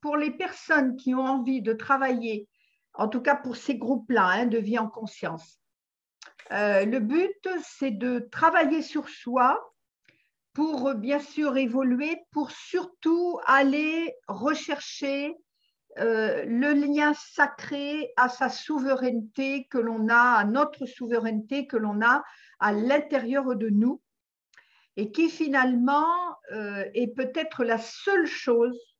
pour les personnes qui ont envie de travailler, en tout cas pour ces groupes-là, hein, de vie en conscience. Euh, le but, c'est de travailler sur soi pour bien sûr évoluer, pour surtout aller rechercher euh, le lien sacré à sa souveraineté que l'on a, à notre souveraineté que l'on a à l'intérieur de nous et qui finalement euh, est peut-être la seule chose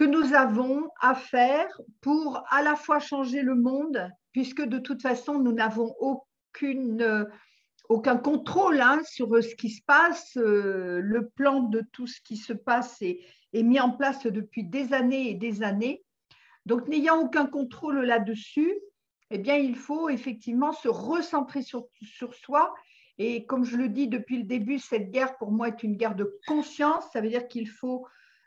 que nous avons à faire pour à la fois changer le monde, puisque de toute façon, nous n'avons aucune, aucun contrôle hein, sur ce qui se passe. Euh, le plan de tout ce qui se passe est, est mis en place depuis des années et des années. Donc, n'ayant aucun contrôle là-dessus, eh bien, il faut effectivement se recentrer sur, sur soi et comme je le dis depuis le début, cette guerre pour moi est une guerre de conscience. Ça veut dire qu'il faut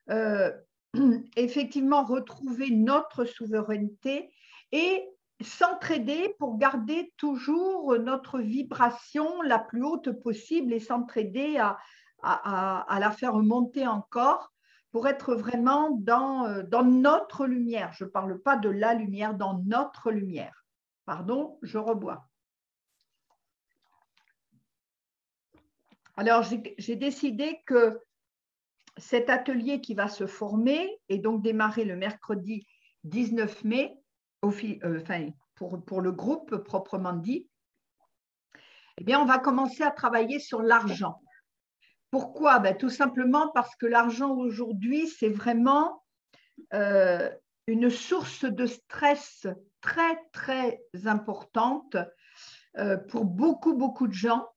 euh, effectivement retrouver notre souveraineté et s'entraider pour garder toujours notre vibration la plus haute possible et s'entraider à, la faire monter encore pour être vraiment dans, euh, dans notre lumière. Je ne parle pas de la lumière, dans notre lumière. Pardon, je rebois. Alors, j'ai décidé que cet atelier qui va se former et donc démarrer le mercredi 19 mai, euh, pour, le groupe proprement dit, eh bien, on va commencer à travailler sur l'argent. Pourquoi? Ben, Tout simplement parce que l'argent aujourd'hui, c'est vraiment euh, une source de stress très, très importante euh, pour beaucoup, beaucoup de gens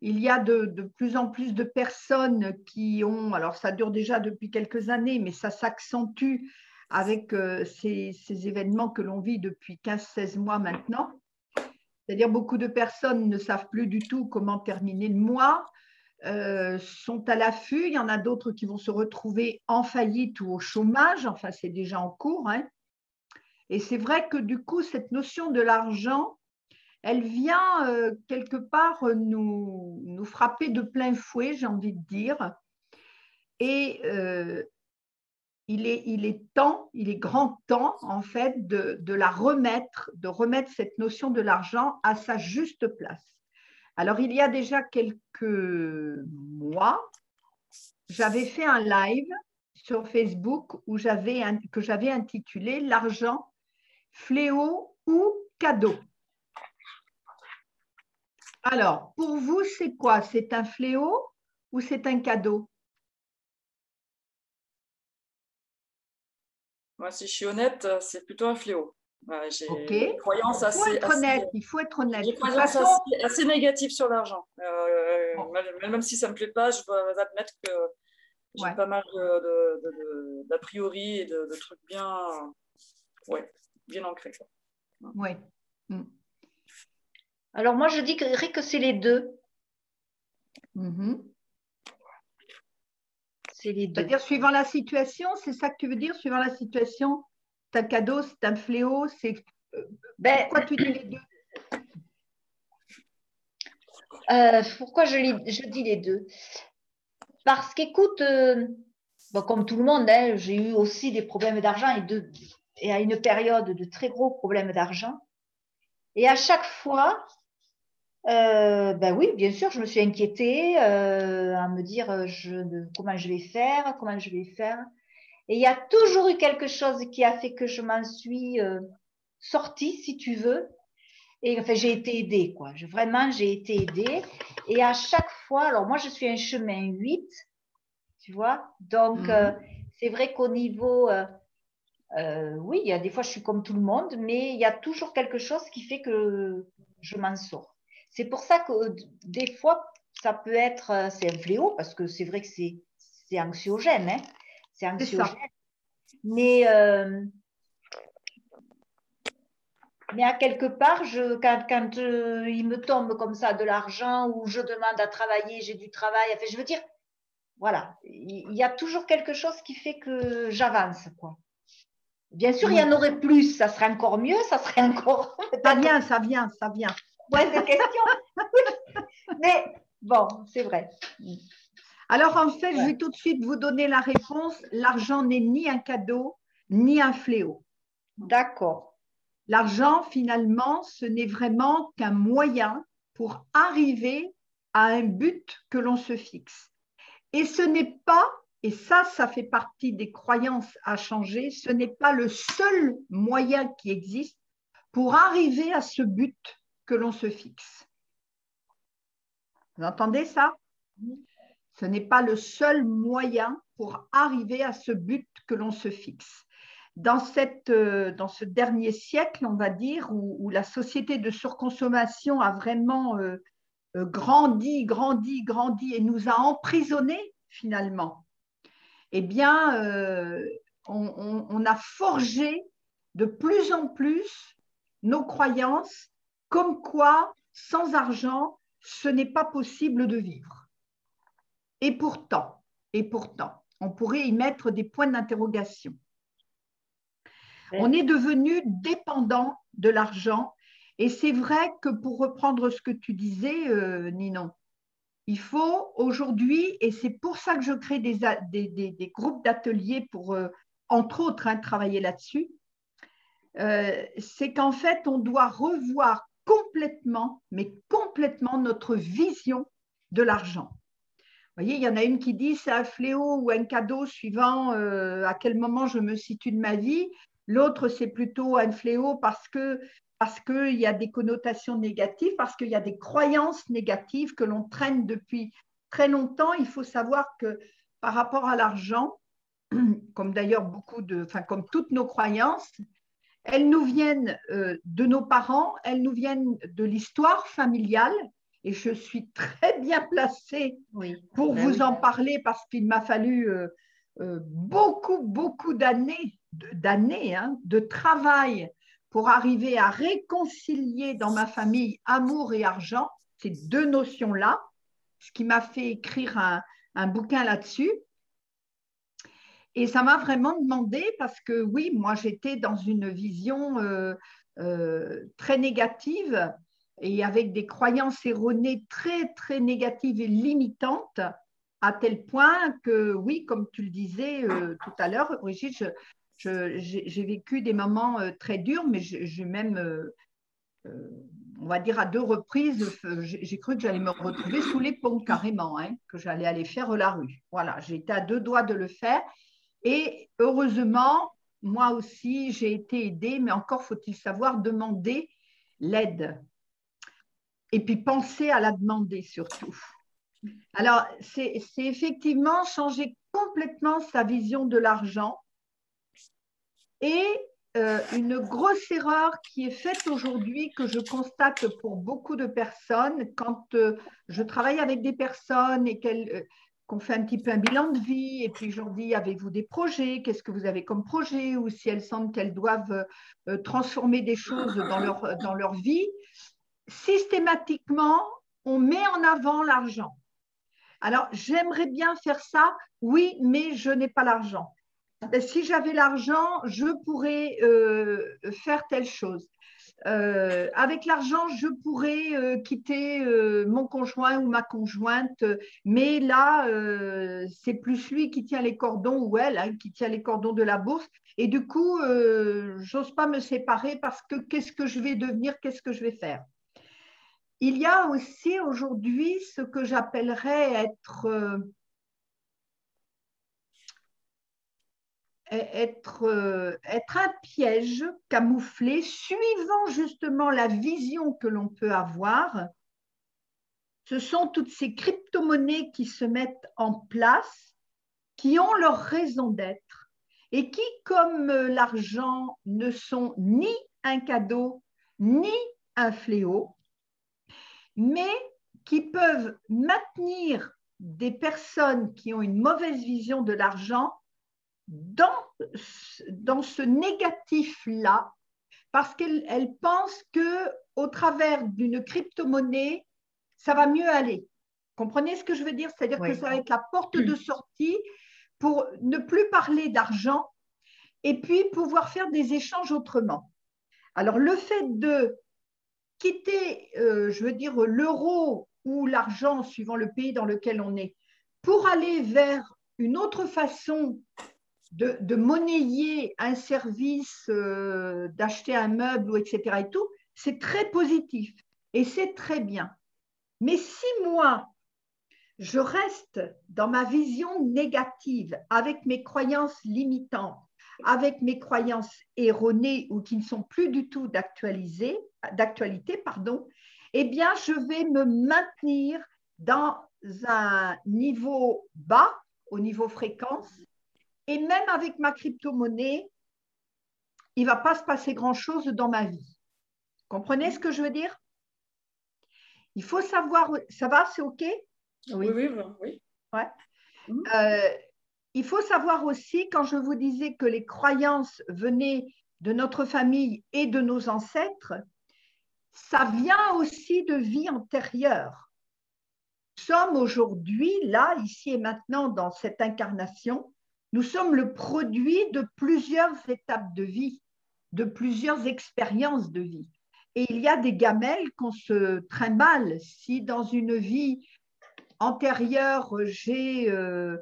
il y a de, plus en plus de personnes qui ont, alors ça dure déjà depuis quelques années, mais ça s'accentue avec euh, ces, événements que l'on vit depuis 15-16 mois maintenant. C'est-à-dire beaucoup de personnes ne savent plus du tout comment terminer le mois, euh, sont à l'affût. Il y en a d'autres qui vont se retrouver en faillite ou au chômage. Enfin, c'est déjà en cours. Hein. Et c'est vrai que du coup, cette notion de l'argent, elle vient euh, quelque part nous, nous, frapper de plein fouet, j'ai envie de dire. Et euh, il, est, temps, il est grand temps, en fait, de, la remettre, de remettre cette notion de l'argent à sa juste place. Alors, il y a déjà quelques mois, j'avais fait un live sur Facebook que j'avais intitulé L'argent, fléau ou cadeau. Alors, pour vous, c'est quoi? C'est un fléau ou c'est un cadeau? Moi, si je suis honnête, c'est plutôt un fléau. j'ai une croyance il faut assez, être honnête. il faut être honnête. J'ai une croyance assez, négative sur l'argent. Euh, même si ça ne me plaît pas, je dois admettre que j'ai pas mal d'a priori et de, trucs bien, ouais, bien ancrés. Oui. Mm. Alors moi, je dirais que c'est les deux. Mhm. C'est les deux. C'est-à-dire suivant la situation, c'est ça que tu veux dire, suivant la situation? C'est un cadeau, c'est un fléau, c'est... Euh, ben, pourquoi tu dis les deux? Euh, pourquoi je, dis les deux? Parce qu'écoute, euh, comme tout le monde, hein, j'ai eu aussi des problèmes d'argent et, et à une période de très gros problèmes d'argent. Et à chaque fois, euh, ben oui, bien sûr, je me suis inquiétée euh, à me dire euh, je, comment je vais faire, comment je vais faire. Et il y a toujours eu quelque chose qui a fait que je m'en suis sortie, si tu veux. Et enfin, j'ai été aidée, quoi. Je, vraiment, j'ai été aidée. Et à chaque fois, alors moi, je suis un chemin 8, tu vois. Donc, mhm. c'est vrai qu'au niveau, oui, il y a des fois, je suis comme tout le monde, mais il y a toujours quelque chose qui fait que je m'en sors. C'est pour ça que euh, des fois, ça peut être, euh, c'est un fléau, parce que c'est vrai que c'est, anxiogène. Hein c'est anxiogène. Mais, euh, mais à quelque part, je, quand, il me tombe comme ça de l'argent ou je demande à travailler, j'ai du travail, enfin, je veux dire, voilà, il y a toujours quelque chose qui fait que j'avance. quoi. Bien sûr, il y en aurait plus, ça serait encore mieux, ça serait encore. Ça vient, ça vient, ça vient moins de questions. Mais bon, c'est vrai. Alors en fait, je vais tout de suite vous donner la réponse. L'argent n'est ni un cadeau, ni un fléau. D'accord. L'argent, finalement, ce n'est vraiment qu'un moyen pour arriver à un but que l'on se fixe. Et ce n'est pas, et ça, ça fait partie des croyances à changer, ce n'est pas le seul moyen qui existe pour arriver à ce but que l'on se fixe. Vous entendez ça? Ce n'est pas le seul moyen pour arriver à ce but que l'on se fixe. Dans, cette, euh, dans, ce dernier siècle, on va dire, où, la société de surconsommation a vraiment euh, euh, grandi, grandi, grandi et nous a emprisonnés finalement, eh bien, on, a forgé de plus en plus nos croyances comme quoi, sans argent, ce n'est pas possible de vivre. Et pourtant, et pourtant, on pourrait y mettre des points d'interrogation. On est devenu dépendant de l'argent et c'est vrai que pour reprendre ce que tu disais, euh, Ninon, il faut aujourd'hui, et c'est pour ça que je crée des, des, groupes d'ateliers pour, euh, entre autres, hein, travailler là-dessus, euh, c'est qu'en fait, on doit revoir complètement, mais complètement notre vision de l'argent. Vous voyez, il y en a une qui dit c'est un fléau ou un cadeau suivant euh, à quel moment je me situe de ma vie. L'autre, c'est plutôt un fléau parce que parce qu'il y a des connotations négatives, parce qu'il y a des croyances négatives que l'on traîne depuis très longtemps. Il faut savoir que par rapport à l'argent, comme d'ailleurs beaucoup de, enfin comme toutes nos croyances, elles nous viennent euh, de nos parents, elles nous viennent de l'histoire familiale. Et je suis très bien placée pour ben vous en parler parce qu'il m'a fallu euh, euh, beaucoup, beaucoup d'années, d'années hein, de travail pour arriver à réconcilier dans ma famille amour et argent, ces deux notions-là, ce qui m'a fait écrire un, un bouquin là-dessus. Et ça m'a vraiment demandé parce que oui, moi j'étais dans une vision euh, euh, très négative et avec des croyances erronées très très négatives et limitantes, à tel point que oui, comme tu le disais euh, tout à l'heure, Brigitte, j'ai vécu des moments très durs, mais j'ai même, on va dire à deux reprises, j'ai cru que j'allais me retrouver sous les ponts carrément, hein, que j'allais aller faire la rue. Voilà, j'étais à deux doigts de le faire. Et heureusement, moi aussi, j'ai été aidée, mais encore faut-il savoir demander l'aide. Et puis penser à la demander surtout. Alors, c'est effectivement changer complètement sa vision de l'argent. Et euh, une grosse erreur qui est faite aujourd'hui, que je constate pour beaucoup de personnes, quand euh, je travaille avec des personnes et qu'elles euh, qu'on fait un petit peu un bilan de vie et puis je leur dis avez-vous des projets? Qu'est-ce que vous avez comme projet? Ou si elles sentent qu'elles doivent euh, transformer des choses dans leur, dans leur vie, systématiquement, on met en avant l'argent. Alors, j'aimerais bien faire ça, oui, mais je n'ai pas l'argent. Si j'avais l'argent, je pourrais euh, faire telle chose. Euh, avec l'argent, je pourrais euh, quitter euh, mon conjoint ou ma conjointe, mais là, c'est plus lui qui tient les cordons ou elle hein, qui tient les cordons de la bourse. Et du coup, j'ose pas me séparer parce que qu'est-ce que je vais devenir, qu'est-ce que je vais faire? Il y a aussi aujourd'hui ce que j'appellerais être être, euh, être un piège camouflé suivant justement la vision que l'on peut avoir. Ce sont toutes ces crypto-monnaies qui se mettent en place, qui ont leur raison d'être et qui, comme l'argent, ne sont ni un cadeau ni un fléau, mais qui peuvent maintenir des personnes qui ont une mauvaise vision de l'argent dans, dans ce négatif-là, parce qu'elle pense que au travers d'une crypto-monnaie, ça va mieux aller. Comprenez ce que je veux dire? C'est-à-dire que ça va être la porte de sortie pour ne plus parler d'argent et puis pouvoir faire des échanges autrement. Alors, le fait de quitter, euh, je veux dire, l'euro ou l'argent, suivant le pays dans lequel on est, pour aller vers une autre façon de, monnayer un service, euh, d'acheter un meuble, ou etc. et tout, c'est très positif et c'est très bien. Mais si moi, je reste dans ma vision négative, avec mes croyances limitantes, avec mes croyances erronées ou qui ne sont plus du tout d'actualité, pardon, eh bien, je vais me maintenir dans un niveau bas, au niveau fréquence, et même avec ma crypto-monnaie, il ne va pas se passer grand-chose dans ma vie. Comprenez ce que je veux dire? Il faut savoir, ça va, c'est OK? Oui, oui, oui. Ouais. Mhm. Euh, il faut savoir aussi, quand je vous disais que les croyances venaient de notre famille et de nos ancêtres, ça vient aussi de vie antérieure. Nous sommes aujourd'hui, là, ici et maintenant, dans cette incarnation, nous sommes le produit de plusieurs étapes de vie, de plusieurs expériences de vie. Et il y a des gamelles qu'on se trimballe. Si dans une vie antérieure, j'ai, euh,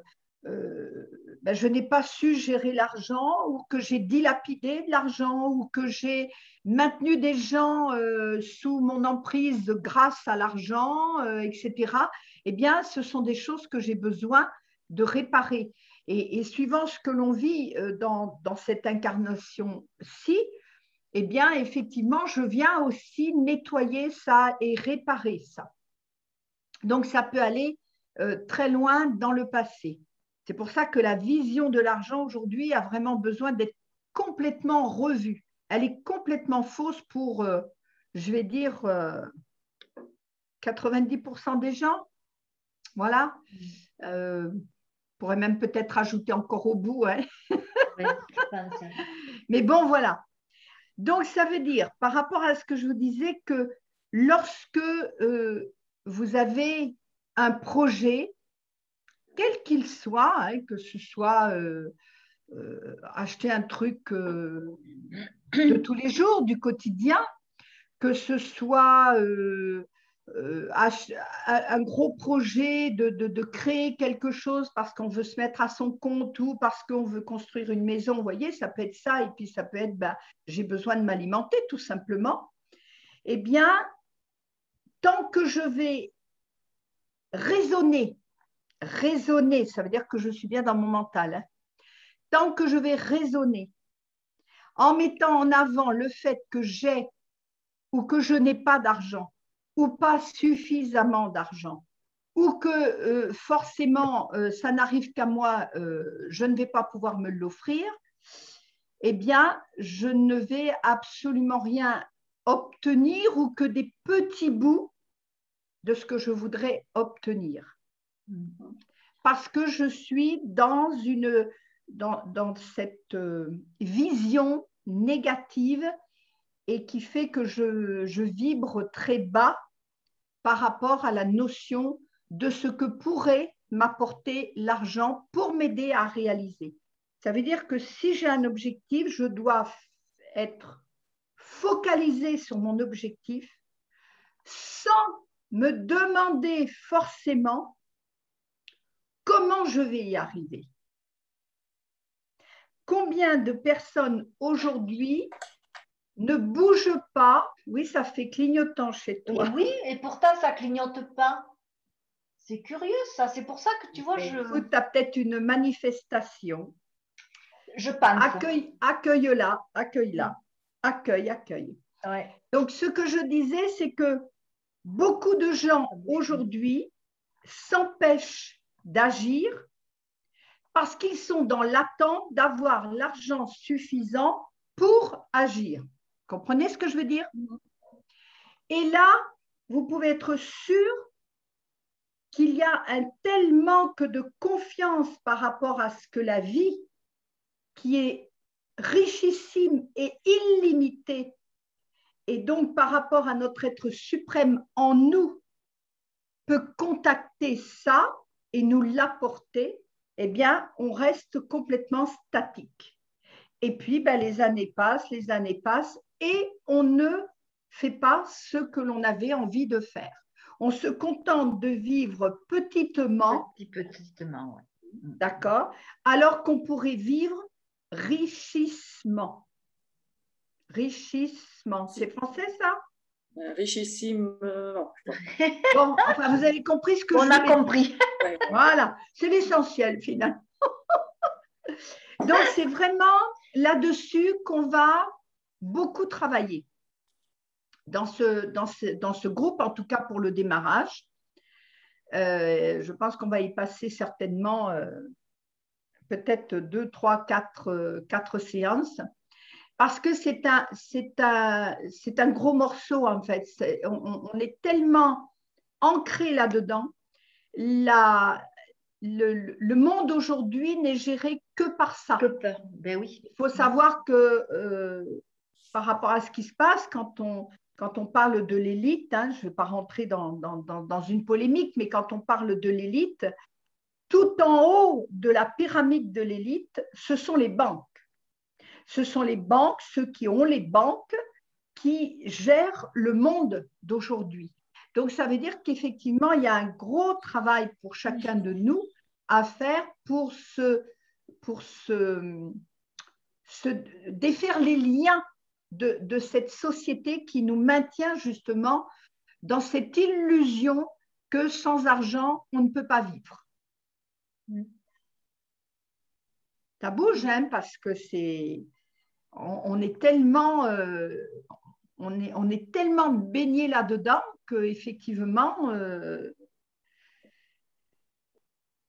euh, ben, je n'ai pas su gérer l'argent ou que j'ai dilapidé de l'argent ou que j'ai maintenu des gens euh, sous mon emprise grâce à l'argent, etc., eh bien, ce sont des choses que j'ai besoin de réparer. Et, suivant ce que l'on vit euh, dans, cette incarnation-ci, eh bien, effectivement, je viens aussi nettoyer ça et réparer ça. Donc, ça peut aller euh, très loin dans le passé. C'est pour ça que la vision de l'argent aujourd'hui a vraiment besoin d'être complètement revue. Elle est complètement fausse pour, euh, je vais dire, 90% des gens. Voilà pourrait même peut-être ajouter encore au bout. Hein. Mais bon, voilà. Donc, ça veut dire, par rapport à ce que je vous disais, que lorsque euh, vous avez un projet, quel qu'il soit, hein, que ce soit euh, euh, acheter un truc de tous les jours, du quotidien, que ce soit euh, un gros projet de, créer quelque chose parce qu'on veut se mettre à son compte ou parce qu'on veut construire une maison, vous voyez, ça peut être ça, et puis ça peut être, ben, j'ai besoin de m'alimenter tout simplement. Eh bien, tant que je vais raisonner, raisonner, ça veut dire que je suis bien dans mon mental, hein, tant que je vais raisonner en mettant en avant le fait que j'ai ou que je n'ai pas d'argent, ou pas suffisamment d'argent, ou que euh, forcément euh, ça n'arrive qu'à moi, euh, je ne vais pas pouvoir me l'offrir, eh bien, je ne vais absolument rien obtenir ou que des petits bouts de ce que je voudrais obtenir. Parce que je suis dans, une, dans, dans cette vision négative et qui fait que je, vibre très bas par rapport à la notion de ce que pourrait m'apporter l'argent pour m'aider à réaliser. Ça veut dire que si j'ai un objectif, je dois être focalisé sur mon objectif sans me demander forcément comment je vais y arriver. Combien de personnes aujourd'hui ne bouge pas. Oui, ça fait clignotant chez toi. oui, et pourtant, ça clignote pas. C'est curieux, ça. C'est pour ça que tu vois, je. Tu as peut-être une manifestation. Je pense. Accueille, accueille-la, accueille-la. Accueille, accueille. Donc, ce que je disais, c'est que beaucoup de gens aujourd'hui s'empêchent d'agir parce qu'ils sont dans l'attente d'avoir l'argent suffisant pour agir. Comprenez ce que je veux dire? Et là, vous pouvez être sûr qu'il y a un tel manque de confiance par rapport à ce que la vie, qui est richissime et illimitée, et donc par rapport à notre être suprême en nous, peut contacter ça et nous l'apporter, eh bien, on reste complètement statique. Et puis, ben, les années passent, les années passent, et on ne fait pas ce que l'on avait envie de faire. on se contente de vivre petitement. Petit, petitement, D'accord Alors qu'on pourrait vivre richissement. Richissement. C'est français ça? Euh, Richissime. bon, enfin, vous avez compris ce que on a compris. Voilà, c'est l'essentiel finalement. Donc, c'est vraiment là-dessus qu'on va beaucoup travailler dans ce, dans, dans ce groupe, en tout cas pour le démarrage. Euh, je pense qu'on va y passer certainement euh, peut-être deux, trois, quatre, euh, quatre séances parce que c'est un, c'est un, c'est un gros morceau en fait. on, est tellement ancré là-dedans. La, le, le, monde aujourd'hui n'est géré que par ça. Que Ben oui. Il faut savoir que par rapport à ce qui se passe, quand on, parle de l'élite, hein, je ne vais pas rentrer dans, une polémique, mais quand on parle de l'élite, tout en haut de la pyramide de l'élite, ce sont les banques. Ce sont les banques, ceux qui ont les banques, qui gèrent le monde d'aujourd'hui. Donc, ça veut dire qu'effectivement, il y a un gros travail pour chacun de nous à faire pour se, pour se, se défaire les liens de, cette société qui nous maintient justement dans cette illusion que sans argent, on ne peut pas vivre. Bouge, hein, parce que c'est, on, est tellement, euh, on, est, tellement baigné là-dedans que effectivement, euh,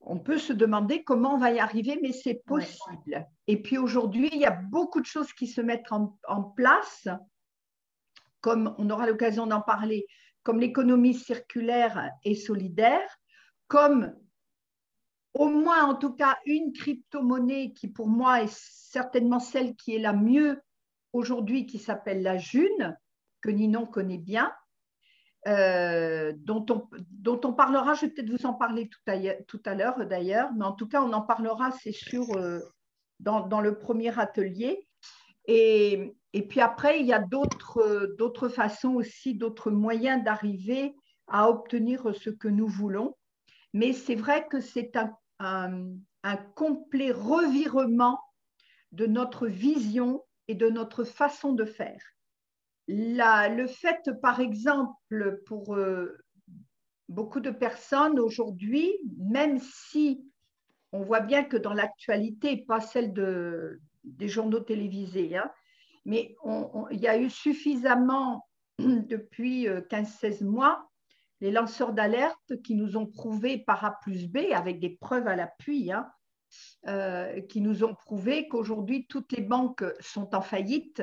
on peut se demander comment on va y arriver, mais c'est possible. Et puis aujourd'hui, il y a beaucoup de choses qui se mettent en, place, comme on aura l'occasion d'en parler, comme l'économie circulaire et solidaire, comme au moins en tout cas une crypto-monnaie qui pour moi est certainement celle qui est la mieux aujourd'hui, qui s'appelle la June, que Ninon connaît bien, euh, dont, on, parlera, je vais peut-être vous en parler tout à, l'heure d'ailleurs, mais en tout cas, on en parlera, c'est sûr, euh, dans, le premier atelier. Et, puis après, il y a d'autres façons aussi, d'autres moyens d'arriver à obtenir ce que nous voulons. Mais c'est vrai que c'est un complet revirement de notre vision et de notre façon de faire le fait, par exemple, pour euh, beaucoup de personnes aujourd'hui, même si on voit bien que dans l'actualité, pas celle de, des journaux télévisés, hein, mais il y a eu suffisamment depuis 15-16 euh, mois les lanceurs d'alerte qui nous ont prouvé par A plus B, avec des preuves à l'appui, hein, euh, qui nous ont prouvé qu'aujourd'hui toutes les banques sont en faillite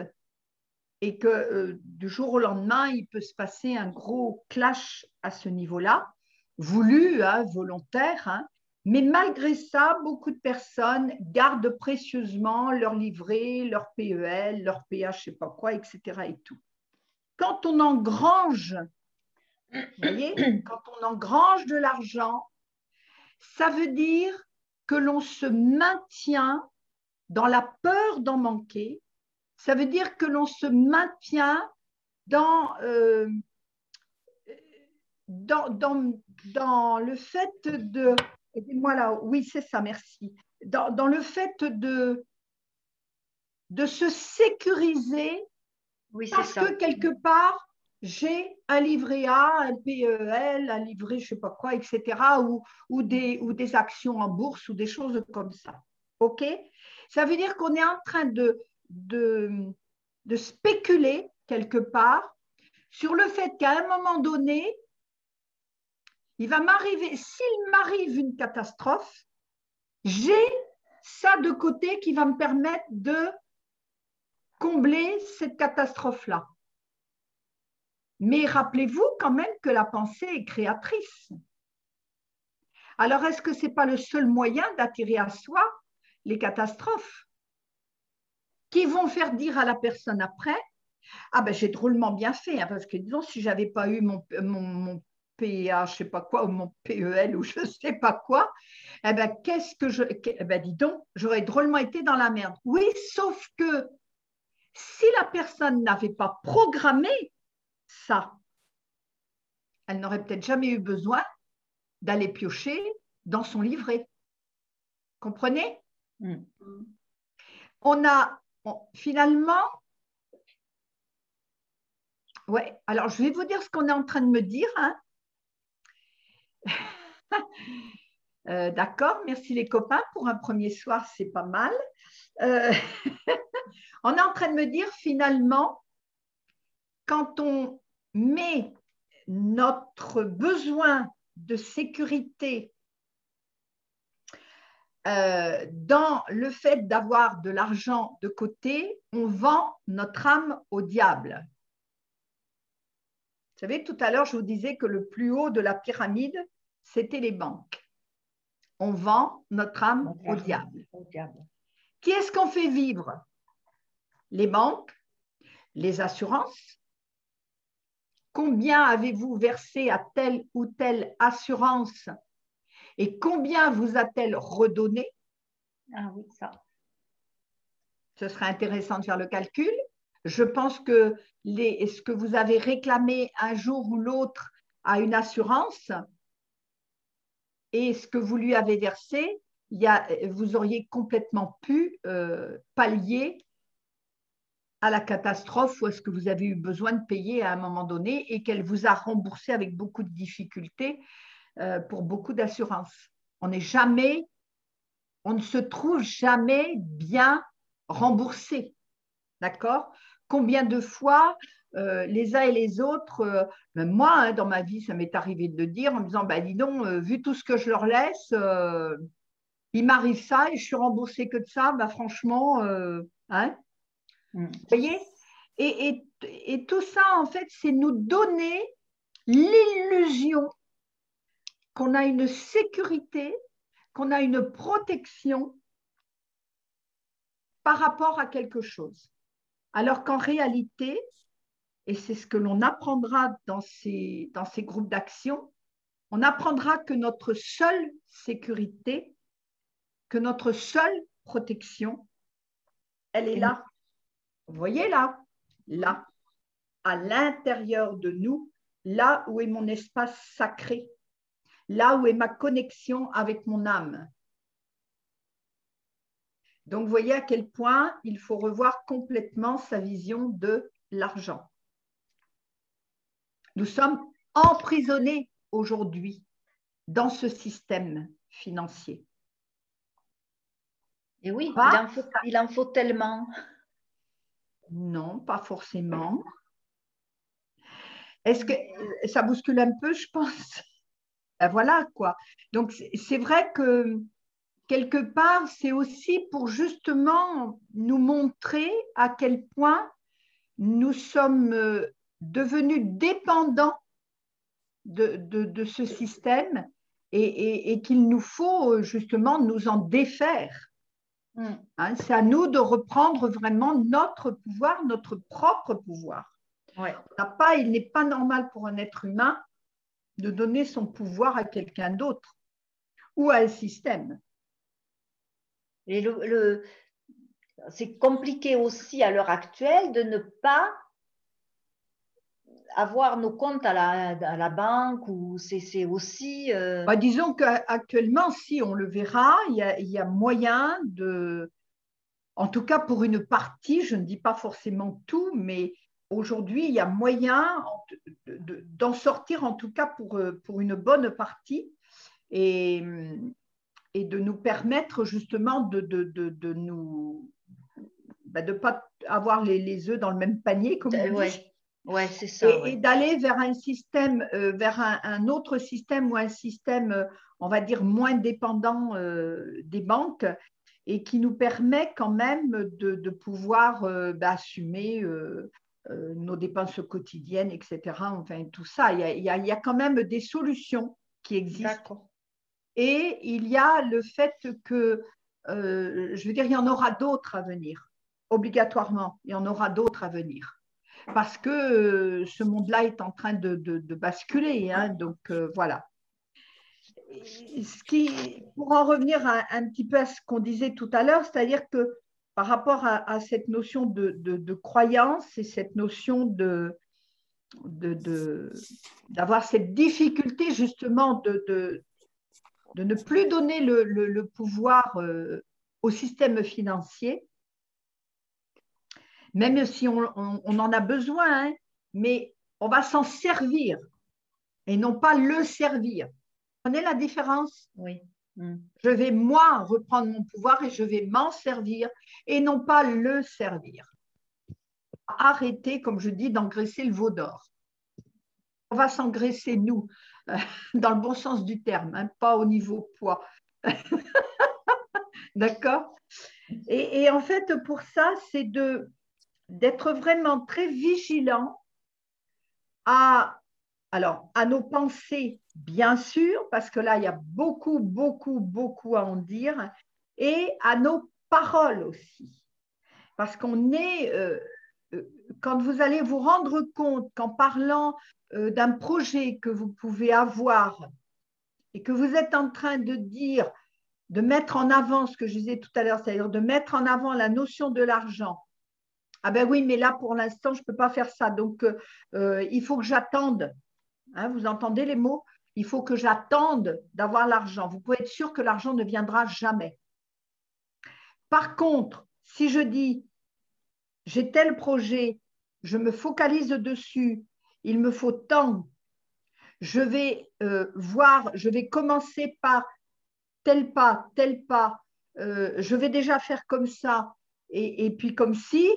et que euh, du jour au lendemain, il peut se passer un gros clash à ce niveau-là, voulu, hein, volontaire. Hein. Mais malgré ça, beaucoup de personnes gardent précieusement leur livret, leur PEL, leur PH, je ne sais pas quoi, etc. Et tout. Quand on engrange, voyez, quand on engrange de l'argent, ça veut dire que l'on se maintient dans la peur d'en manquer, ça veut dire que l'on se maintient dans, euh, dans, dans, le fait de... Aidez-moi là, oui, c'est ça, merci. Dans, le fait de, de se sécuriser oui, parce que quelque part, j'ai un livret A, un PEL, un livret je ne sais pas quoi, etc., ou, ou, des, ou des actions en bourse ou des choses comme ça. OK? Ça veut dire qu'on est en train de, de, de spéculer quelque part sur le fait qu'à un moment donné, il va m'arriver, s'il m'arrive une catastrophe, j'ai ça de côté qui va me permettre de combler cette catastrophe-là. Mais rappelez-vous quand même que la pensée est créatrice. Alors, est-ce que ce n'est pas le seul moyen d'attirer à soi les catastrophes? Qui vont faire dire à la personne après Ah ben j'ai drôlement bien fait, hein, parce que disons, si je n'avais pas eu mon, mon, mon PA, je sais pas quoi, ou mon PEL, ou je ne sais pas quoi, eh ben, qu'est-ce que je. Eh ben, dis donc, j'aurais drôlement été dans la merde. Oui, sauf que si la personne n'avait pas programmé ça, elle n'aurait peut-être jamais eu besoin d'aller piocher dans son livret. Comprenez? Mm. On a finalement, ouais, alors je vais vous dire ce qu'on est en train de me dire. Hein. Euh, d'accord, merci les copains. Pour un premier soir, c'est pas mal. Euh, on est en train de me dire finalement, quand on met notre besoin de sécurité euh, dans le fait d'avoir de l'argent de côté, on vend notre âme au diable. Vous savez, tout à l'heure, je vous disais que le plus haut de la pyramide, c'était les banques. On vend notre âme au diable. Qui est-ce qu'on fait vivre? Les banques, les assurances? Combien avez-vous versé à telle ou telle assurance et combien vous a-t-elle redonné? Ah oui, ça. Ce serait intéressant de faire le calcul. Je pense que les, ce que vous avez réclamé un jour ou l'autre à une assurance, et ce que vous lui avez versé, il y a, vous auriez complètement pu euh, pallier à la catastrophe ou est-ce que vous avez eu besoin de payer à un moment donné et qu'elle vous a remboursé avec beaucoup de difficultés euh, pour beaucoup d'assurances. On n'est jamais, on ne se trouve jamais bien remboursé. D'accord? Combien de fois euh, les uns et les autres, euh, même moi, hein, dans ma vie, ça m'est arrivé de le dire en me disant, bah, dis donc, euh, vu tout ce que je leur laisse, il m'arrive ça et je suis remboursée que de ça, bah, franchement, hein? Mm. Vous voyez? Et, et, tout ça, en fait, c'est nous donner l'illusion qu'on a une sécurité, qu'on a une protection par rapport à quelque chose. Alors qu'en réalité, et c'est ce que l'on apprendra dans ces, groupes d'action, on apprendra que notre seule sécurité, que notre seule protection, elle est là. Vous voyez là, là, à l'intérieur de nous, là où est mon espace sacré, là où est ma connexion avec mon âme. Donc, vous voyez à quel point il faut revoir complètement sa vision de l'argent. Nous sommes emprisonnés aujourd'hui dans ce système financier. Et oui, il, en faut, il en faut tellement. Non, pas forcément. Est-ce que ça bouscule un peu, je pense? Ben Voilà, quoi. Donc, c'est vrai que quelque part, c'est aussi pour justement nous montrer à quel point nous sommes euh, devenus dépendants de, ce système et, qu'il nous faut justement nous en défaire. Mm. Hein, c'est à nous de reprendre vraiment notre pouvoir, notre propre pouvoir. pas, il n'est pas normal pour un être humain de donner son pouvoir à quelqu'un d'autre ou à un système. Et le, c'est compliqué aussi à l'heure actuelle de ne pas avoir nos comptes à la, banque ou c'est aussi. Euh, bah, disons qu'actuellement, si on le verra, il y, a, moyen de. En tout cas, pour une partie, je ne dis pas forcément tout, mais aujourd'hui, il y a moyen d'en sortir, en tout cas pour, pour une bonne partie, et, et de nous permettre justement de, de, de nous. Bah, de ne pas avoir les, les œufs dans le même panier, comme on dit. Ouais, c'est ça. Et, d'aller vers un système, euh, vers un, autre système ou un système, euh, on va dire, moins dépendant euh, des banques et qui nous permet quand même de, pouvoir bah, assumer nos dépenses quotidiennes, etc. Enfin, tout ça. Il y, a, il y a, quand même des solutions qui existent. Et il y a le fait que, je veux dire, il y en aura d'autres à venir, obligatoirement. Il y en aura d'autres à venir parce que euh, ce monde-là est en train de, basculer. Hein, donc euh, voilà. Ce qui, pour en revenir un petit peu à ce qu'on disait tout à l'heure, c'est-à-dire que par rapport à, cette notion de, croyance et cette notion d'avoir cette difficulté justement de, de, ne plus donner le, pouvoir euh, au système financier, même si on, en a besoin, hein, mais on va s'en servir et non pas le servir. Vous comprenez la différence? Oui. Mm. Je vais, moi, reprendre mon pouvoir et je vais m'en servir et non pas le servir. Arrêter, comme je dis, d'engraisser le veau d'or. On va s'engraisser, nous, dans le bon sens du terme, hein, pas au niveau poids. D'accord? Et, et, en fait, pour ça, c'est d'être vraiment très vigilant à alors, à nos pensées, bien sûr, parce que là, il y a beaucoup, beaucoup, beaucoup à en dire, et à nos paroles aussi. Parce qu'on est, euh, euh, quand vous allez vous rendre compte qu'en parlant euh, d'un projet que vous pouvez avoir et que vous êtes en train de dire, de mettre en avant ce que je disais tout à l'heure, c'est-à-dire de mettre en avant la notion de l'argent. Ah ben oui, mais là, pour l'instant, je ne peux pas faire ça. Donc, il faut que j'attende Hein, vous entendez les mots? Il faut que j'attende d'avoir l'argent. Vous pouvez être sûr que l'argent ne viendra jamais. Par contre, si je dis, j'ai tel projet, je me focalise dessus, il me faut tant, je vais euh, voir, je vais commencer par tel pas, tel pas, euh, je vais déjà faire comme ça, et, et puis comme si,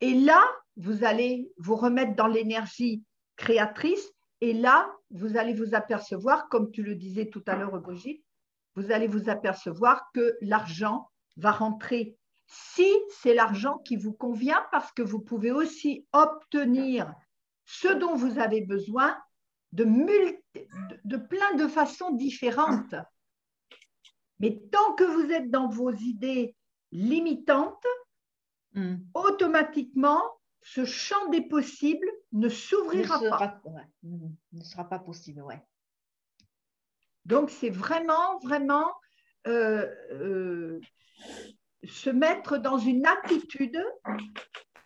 et là, vous allez vous remettre dans l'énergie créatrice et là, vous allez vous apercevoir, comme tu le disais tout à l'heure, Brigitte, vous allez vous apercevoir que l'argent va rentrer si c'est l'argent qui vous convient, parce que vous pouvez aussi obtenir ce dont vous avez besoin de, de plein de façons différentes. Mais tant que vous êtes dans vos idées limitantes, hmm. automatiquement, ce champ des possibles ne s'ouvrira pas. ne sera pas possible, ouais. Donc, c'est vraiment, vraiment euh, euh, se mettre dans une attitude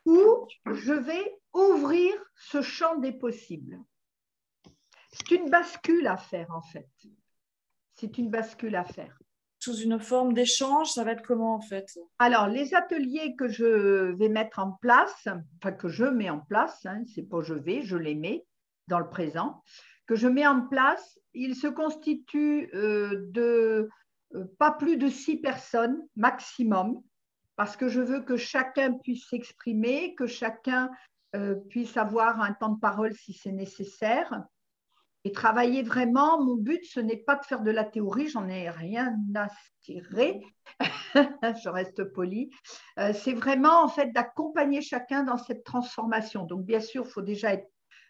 où je vais ouvrir ce champ des possibles. C'est une bascule à faire, en fait. C'est une bascule à faire sous une forme d'échange Ça va être comment en fait? Alors, les ateliers que je vais mettre en place, enfin que je mets en place, hein, c'est pas je vais, je les mets dans le présent, que je mets en place, ils se constituent euh, de euh, pas plus de six personnes maximum, parce que je veux que chacun puisse s'exprimer, que chacun euh, puisse avoir un temps de parole si c'est nécessaire et travailler vraiment. Mon but, ce n'est pas de faire de la théorie, j'en ai rien à tirer, je reste polie. Euh, c'est vraiment en fait d'accompagner chacun dans cette transformation. Donc, bien sûr, il faut déjà être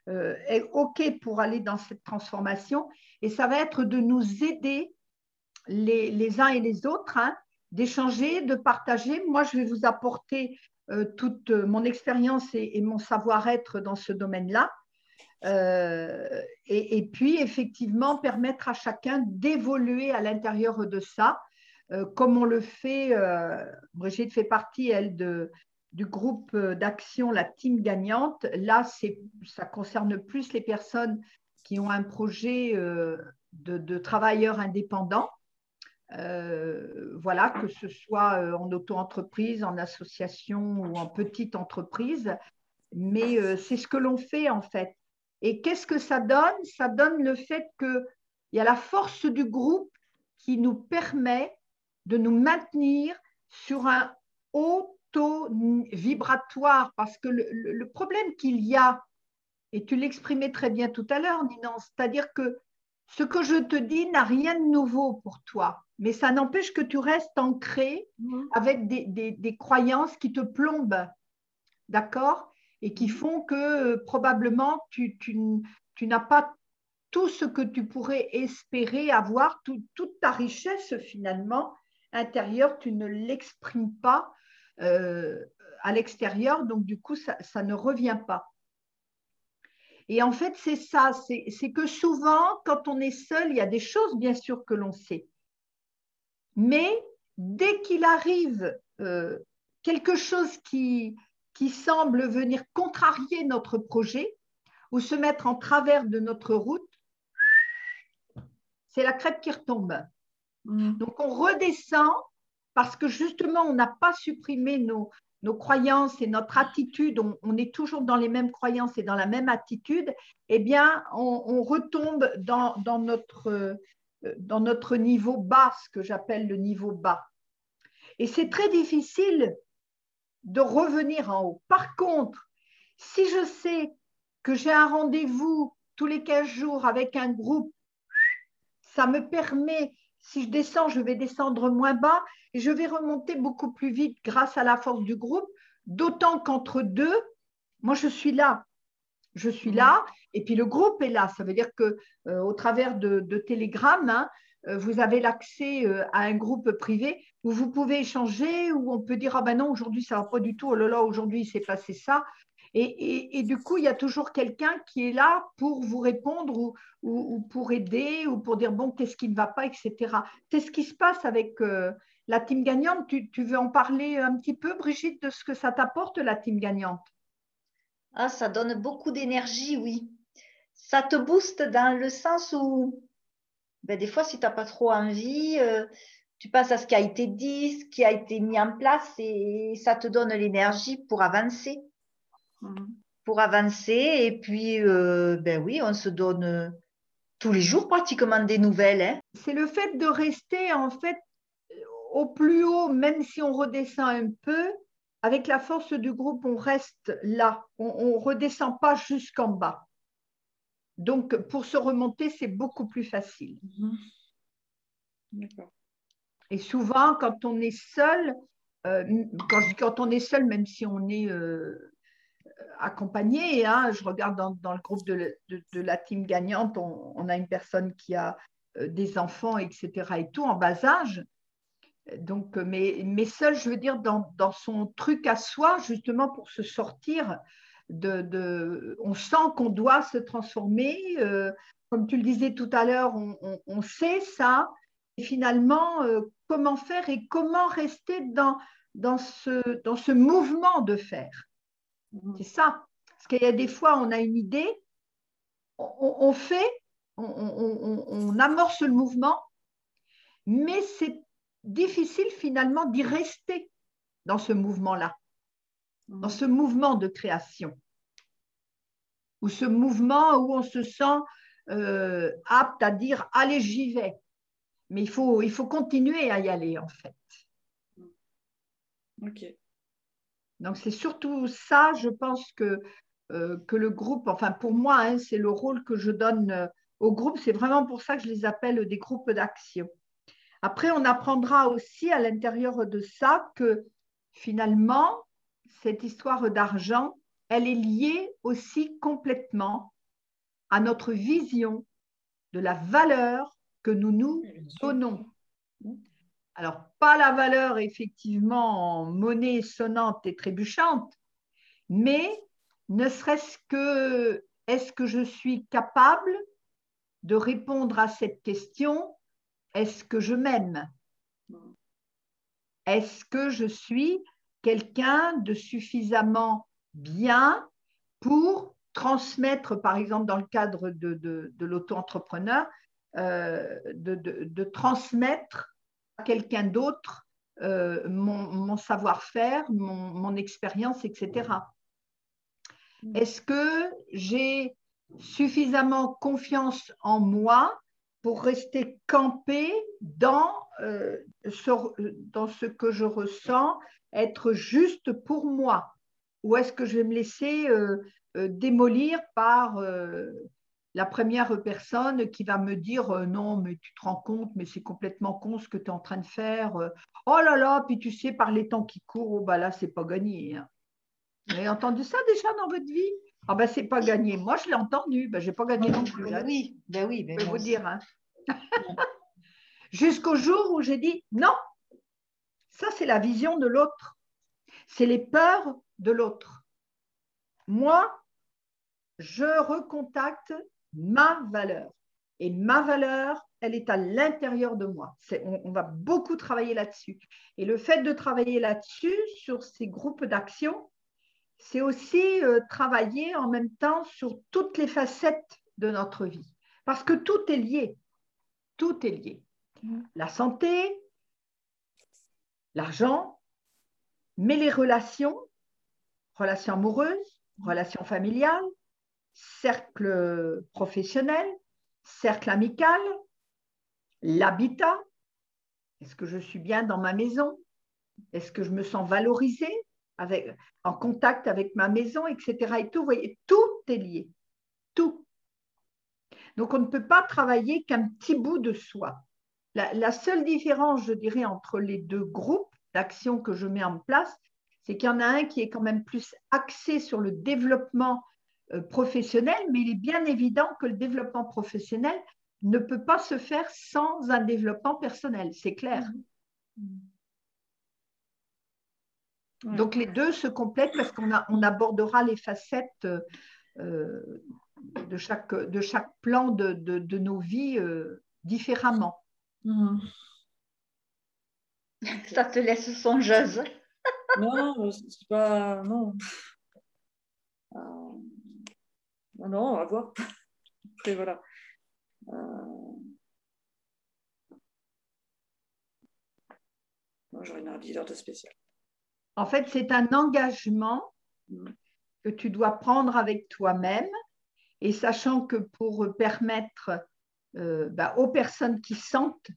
euh, OK pour aller dans cette transformation et ça va être de nous aider les, uns et les autres, hein, d'échanger, de partager. Moi, je vais vous apporter euh, toute mon expérience et mon savoir-être dans ce domaine-là. Euh, et, puis, effectivement, permettre à chacun d'évoluer à l'intérieur de ça, euh, comme on le fait. Euh, Brigitte fait partie, elle, de, du groupe d'action, la team gagnante. Là, ça concerne plus les personnes qui ont un projet de, travailleurs indépendants. voilà, que ce soit en auto-entreprise, en association ou en petite entreprise. Mais c'est ce que l'on fait en fait. Et qu'est-ce que ça donne? Ça donne le fait qu'il y a la force du groupe qui nous permet de nous maintenir sur un haut taux vibratoire. Parce que le, problème qu'il y a, et tu l'exprimais très bien tout à l'heure, Ninan, c'est-à-dire que ce que je te dis n'a rien de nouveau pour toi, mais ça n'empêche que tu restes ancré mmh. avec des croyances qui te plombent. D'accord? Et qui font que euh, probablement tu, n'as pas tout ce que tu pourrais espérer avoir, toute ta richesse finalement intérieure, tu ne l'exprimes pas euh, à l'extérieur, donc du coup, ça, ne revient pas. Et en fait, c'est ça, c'est que souvent, quand on est seul, il y a des choses, bien sûr, que l'on sait. Mais dès qu'il arrive euh, quelque chose qui, qui semble venir contrarier notre projet, ou se mettre en travers de notre route, c'est la crête qui retombe. Mm. Donc on redescend parce que justement, on n'a pas supprimé nos, nos, croyances et notre attitude, on, est toujours dans les mêmes croyances et dans la même attitude, eh bien, on, retombe dans, dans, notre, euh, dans notre niveau bas, ce que j'appelle le niveau bas. Et c'est très difficile de revenir en haut. Par contre, si je sais que j'ai un rendez-vous tous les 15 jours avec un groupe, ça me permet, si je descends, je vais descendre moins bas et je vais remonter beaucoup plus vite grâce à la force du groupe, d'autant qu'entre deux, moi je suis là. Je suis là et puis le groupe est là. Ça veut dire que euh, au travers de, de Telegram, hein, vous avez l'accès euh, à un groupe privé où vous pouvez échanger, où on peut dire ah ben non aujourd'hui ça va pas du tout, oh là là aujourd'hui il s'est passé ça. Et, du coup, il y a toujours quelqu'un qui est là pour vous répondre ou, pour aider ou pour dire bon, qu'est-ce qui ne va pas, etc. C'est ce qui se passe avec euh, la team gagnante. Tu, tu, veux en parler un petit peu, Brigitte, de ce que ça t'apporte, la team gagnante? Ah, ça donne beaucoup d'énergie, oui. Ça te booste dans le sens où, ben, des fois, si tu n'as pas trop envie, euh, tu passes à ce qui a été dit, ce qui a été mis en place et ça te donne l'énergie pour avancer. Mhm. pour avancer. Et puis, euh, ben oui, on se donne euh, tous les jours pratiquement des nouvelles. Hein. C'est le fait de rester en fait au plus haut, même si on redescend un peu. Avec la force du groupe, on reste là. On ne redescend pas jusqu'en bas. Donc, pour se remonter, c'est beaucoup plus facile. Mhm. Et souvent, quand on est seul, euh, quand je dis quand on est seul, même si on est accompagné. Hein. Je regarde dans, le groupe de, la team gagnante, on, a une personne qui a euh, des enfants, etc. et tout, en bas âge. Donc, euh, mais, mais seul, je veux dire, dans, son truc à soi, justement pour se sortir de. on sent qu'on doit se transformer. Euh, comme tu le disais tout à l'heure, on, sait ça. Et finalement, comment faire et comment rester dans, dans, ce, dans ce mouvement de faire? Mhm. C'est ça. Parce qu'il y a des fois, on a une idée, on, fait, on, amorce le mouvement, mais c'est difficile finalement d'y rester dans ce mouvement-là, dans ce mouvement de création, ou ce mouvement où on se sent euh, apte à dire allez, j'y vais. Mais il faut, il faut continuer à y aller en fait. Ok. Donc c'est surtout ça, je pense que, euh, que le groupe, enfin pour moi, hein, c'est le rôle que je donne euh, au groupe. C'est vraiment pour ça que je les appelle des groupes d'action. Après, on apprendra aussi à l'intérieur de ça que finalement, cette histoire d'argent, elle est liée aussi complètement à notre vision de la valeur que nous nous donnons. Alors, pas la valeur effectivement en monnaie sonnante et trébuchante, mais ne serait-ce que est-ce que je suis capable de répondre à cette question est-ce que je m'aime? Est-ce que je suis quelqu'un de suffisamment bien pour transmettre, par exemple, dans le cadre de, l'auto-entrepreneur, euh, de, transmettre quelqu'un d'autre euh, mon, savoir-faire, mon, expérience, etc. Mm. Est-ce que j'ai suffisamment confiance en moi pour rester campé dans, euh, ce, dans ce que je ressens, être juste pour moi Ou est-ce que je vais me laisser euh, démolir par la première personne qui va me dire euh, non, mais tu te rends compte, mais c'est complètement con ce que tu es en train de faire. Euh, oh là là, puis tu sais, par les temps qui courent, oh bah là, c'est pas gagné. Hein. Vous avez entendu ça déjà dans votre vie? Ah ben, c'est pas gagné. Moi, je l'ai entendu. Ben, j'ai pas gagné non plus. Ben oui, ben oui. Ben je vais vous dire. Hein. Jusqu'au jour où j'ai dit non, ça, c'est la vision de l'autre. C'est les peurs de l'autre. Moi, je recontacte ma valeur. Et ma valeur, elle est à l'intérieur de moi. On, on, va beaucoup travailler là-dessus. Et le fait de travailler là-dessus, sur ces groupes d'action, c'est aussi euh, travailler en même temps sur toutes les facettes de notre vie. Parce que tout est lié. Tout est lié. Mm. La santé, l'argent, mais les relations, relations amoureuses, relations familiales, cercle professionnel, cercle amical, l'habitat. Est-ce que je suis bien dans ma maison? Est-ce que je me sens valorisée en contact avec ma maison, etc. Et tout est lié. Tout. Donc, on ne peut pas travailler qu'un petit bout de soi. La, seule différence, je dirais, entre les deux groupes d'actions que je mets en place, c'est qu'il y en a un qui est quand même plus axé sur le développement euh, professionnel, mais il est bien évident que le développement professionnel ne peut pas se faire sans un développement personnel, c'est clair. Donc les deux se complètent parce qu'on on abordera les facettes euh, de, chaque, de chaque plan de, de, nos vies euh, différemment. Mm. Ça te laisse songeuse. non, c'est pas. Non. Euh, non, on va voir. Après, voilà. Euh... J'aurais une ardeur de spécial. En fait, c'est un engagement que tu dois prendre avec toi-même et sachant que pour permettre euh, bah, aux personnes qui sentent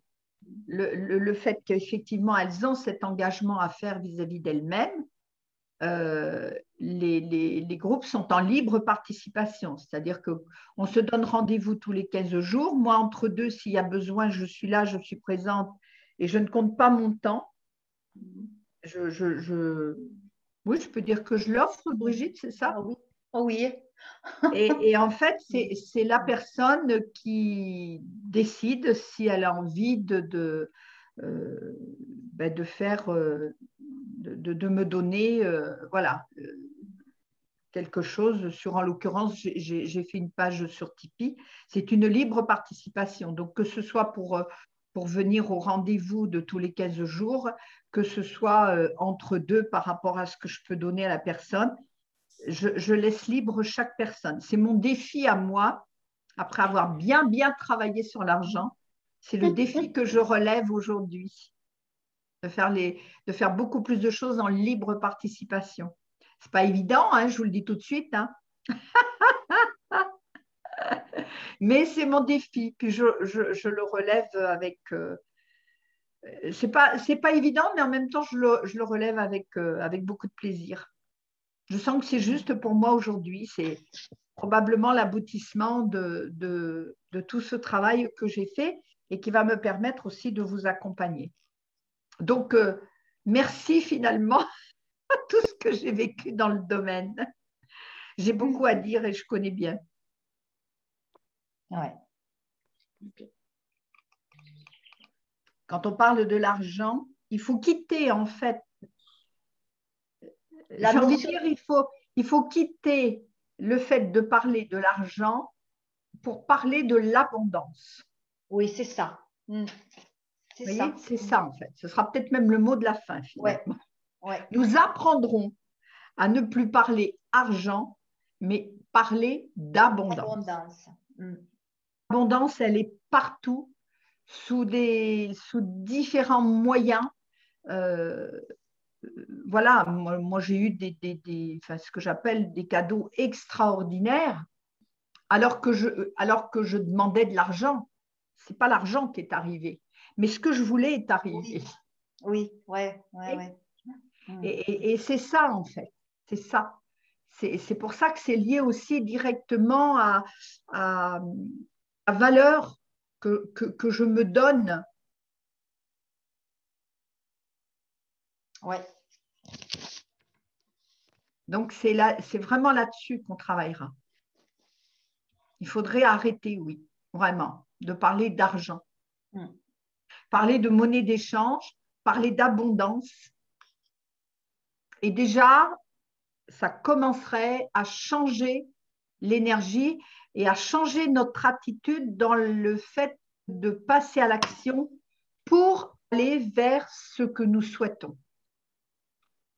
le, fait qu'effectivement elles ont cet engagement à faire vis-à-vis d'elles-mêmes, euh, les, groupes sont en libre participation, c'est-à-dire qu'on se donne rendez-vous tous les 15 jours. Moi, entre deux, s'il y a besoin, je suis là, je suis présente et je ne compte pas mon temps. Je, Oui, je peux dire que je l'offre, Brigitte, c'est ça? Ah. Oh oui. Et, en fait, c'est la personne qui décide si elle a envie de, de, euh, ben, faire, euh, de, de, me donner, euh, voilà, quelque chose sur, en l'occurrence, j'ai fait une page sur Tipeee. C'est une libre participation. Donc, que ce soit pour, pour venir au rendez-vous de tous les 15 jours, que ce soit entre deux par rapport à ce que je peux donner à la personne, je, laisse libre chaque personne. C'est mon défi à moi, après avoir bien, bien travaillé sur l'argent. C'est le défi que je relève aujourd'hui, de faire, beaucoup plus de choses en libre participation. Ce n'est pas évident, hein, je vous le dis tout de suite. Hein. Mais c'est mon défi, puis je, le relève avec... Euh, c'est pas, évident, mais en même temps, je le, relève euh, avec beaucoup de plaisir. Je sens que c'est juste pour moi aujourd'hui. C'est probablement l'aboutissement de, de, tout ce travail que j'ai fait et qui va me permettre aussi de vous accompagner. Donc, euh, merci finalement à tout ce que j'ai vécu dans le domaine. J'ai beaucoup à dire et je connais bien. Ouais. Quand on parle de l'argent, il faut quitter en fait la dire, il faut, il faut quitter le fait de parler de l'argent pour parler de l'abondance. Oui, c'est ça. Hmm. C'est ça. C'est ça, en fait. Ce sera peut-être même le mot de la fin, finalement. Nous apprendrons à ne plus parler argent, mais parler d'abondance. L'abondance, hmm. elle est partout, sous, des, sous différents moyens. Euh, voilà, moi, j'ai eu des, ce que j'appelle des cadeaux extraordinaires, alors que je, alors que je demandais de l'argent. Ce n'est pas l'argent qui est arrivé, mais ce que je voulais est arrivé. Oui, ouais, ouais, ouais. Et, c'est ça, en fait. C'est ça. C'est pour ça que c'est lié aussi directement à, à la valeur que, que je me donne Ouais. Donc, c'est, là, c'est vraiment là-dessus qu'on travaillera. Il faudrait arrêter, oui, vraiment, de parler d'argent. Hmm. Parler de monnaie d'échange, parler d'abondance. Et déjà, ça commencerait à changer l'énergie et à changer notre attitude dans le fait de passer à l'action pour aller vers ce que nous souhaitons.